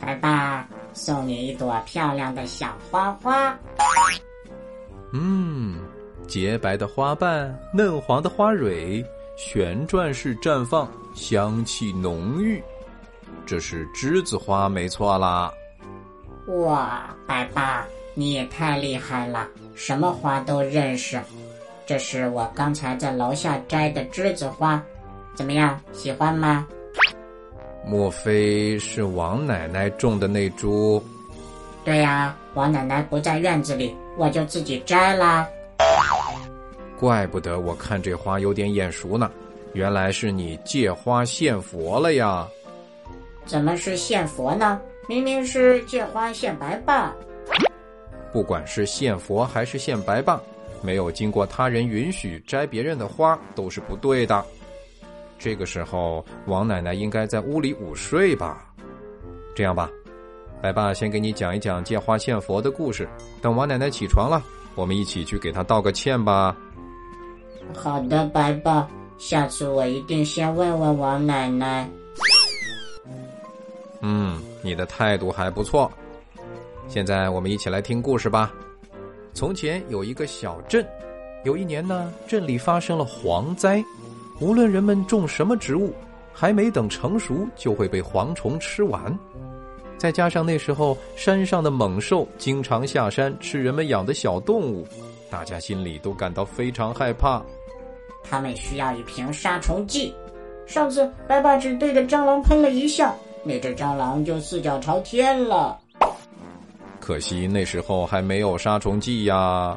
白爸，送你一朵漂亮的小花花。嗯，洁白的花瓣，嫩黄的花蕊，旋转式绽放，香气浓郁。这是栀子花，没错啦。哇，白爸，你也太厉害了，什么花都认识。这是我刚才在楼下摘的栀子花，怎么样，喜欢吗？莫非是王奶奶种的那株？对呀，王奶奶不在院子里，我就自己摘啦。怪不得我看这花有点眼熟呢，原来是你借花献佛了呀！怎么是献佛呢？明明是借花献白霸。不管是献佛还是献白霸，没有经过他人允许摘别人的花都是不对的。这个时候，王奶奶应该在屋里午睡吧？这样吧，白爸先给你讲一讲借花献佛的故事。等王奶奶起床了，我们一起去给她道个歉吧。好的，白爸，下次我一定先问问王奶奶。嗯，你的态度还不错。现在我们一起来听故事吧。从前有一个小镇，有一年呢，镇里发生了蝗灾。无论人们种什么植物，还没等成熟就会被蝗虫吃完。再加上那时候山上的猛兽经常下山吃人们养的小动物，大家心里都感到非常害怕。他们需要一瓶杀虫剂。上次白爸只对着蟑螂喷了一下，那只蟑螂就四脚朝天了。可惜那时候还没有杀虫剂呀。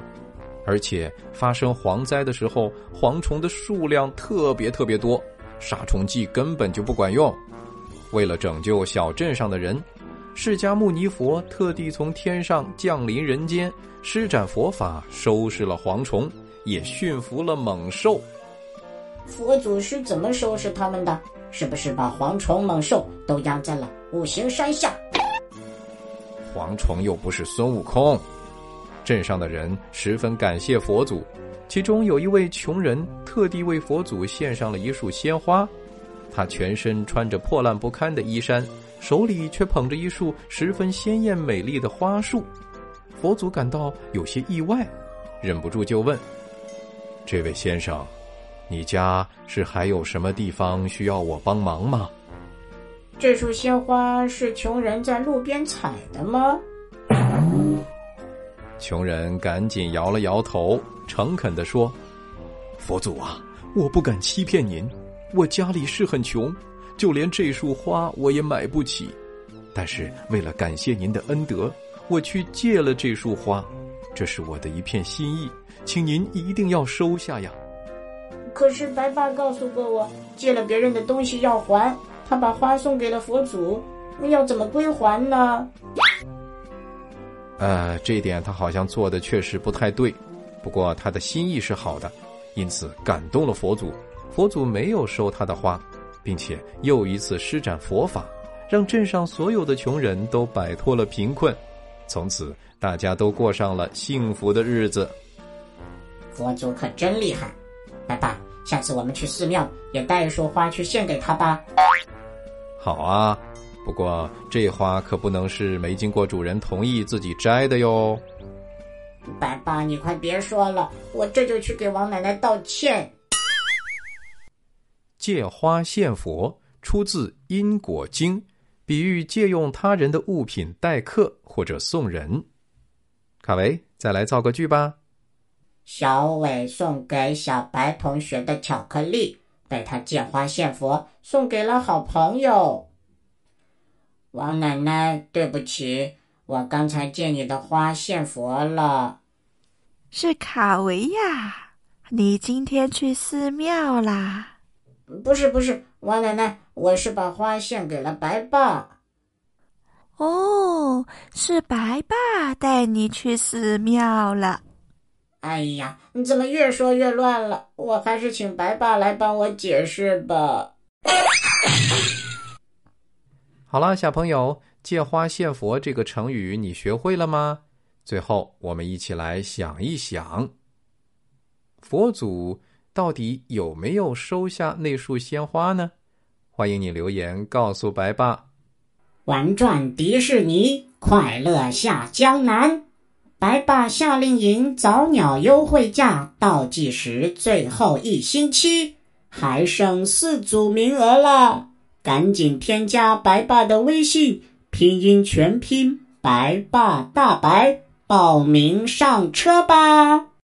而且发生蝗灾的时候，蝗虫的数量特别特别多，杀虫剂根本就不管用。为了拯救小镇上的人，释迦牟尼佛特地从天上降临人间，施展佛法收拾了蝗虫，也驯服了猛兽。佛祖是怎么收拾他们的？是不是把蝗虫、猛兽都压在了五行山下？蝗虫又不是孙悟空。镇上的人十分感谢佛祖，其中有一位穷人特地为佛祖献上了一束鲜花。他全身穿着破烂不堪的衣衫，手里却捧着一束十分鲜艳美丽的花束。佛祖感到有些意外，忍不住就问：“这位先生，你家是还有什么地方需要我帮忙吗？”这束鲜花是穷人在路边采的吗？穷人赶紧摇了摇头，诚恳地说：“佛祖啊，我不敢欺骗您，我家里是很穷，就连这束花我也买不起。但是为了感谢您的恩德，我去借了这束花，这是我的一片心意，请您一定要收下呀。”可是白爸告诉过我，借了别人的东西要还，他把花送给了佛祖，那要怎么归还呢？呃，这一点他好像做的确实不太对，不过他的心意是好的，因此感动了佛祖。佛祖没有收他的花，并且又一次施展佛法，让镇上所有的穷人都摆脱了贫困，从此大家都过上了幸福的日子。佛祖可真厉害！爸爸，下次我们去寺庙也带一束花去献给他吧。好啊。不过这花可不能是没经过主人同意自己摘的哟。白爸，你快别说了，我这就去给王奶奶道歉。借花献佛出自《因果经》，比喻借用他人的物品待客或者送人。卡维，再来造个句吧。小伟送给小白同学的巧克力，被他借花献佛，送给了好朋友。王奶奶，对不起，我刚才借你的花献佛了。是卡维亚，你今天去寺庙啦？不是，不是，王奶奶，我是把花献给了白爸。哦，是白爸带你去寺庙了。哎呀，你怎么越说越乱了？我还是请白爸来帮我解释吧。好了，小朋友，“借花献佛”这个成语你学会了吗？最后，我们一起来想一想，佛祖到底有没有收下那束鲜花呢？欢迎你留言告诉白爸。玩转迪士尼，快乐下江南。白爸夏令营早鸟优惠价倒计时最后一星期，还剩四组名额了，赶紧添加白爸的微信，拼音全拼白爸大白，报名上车吧。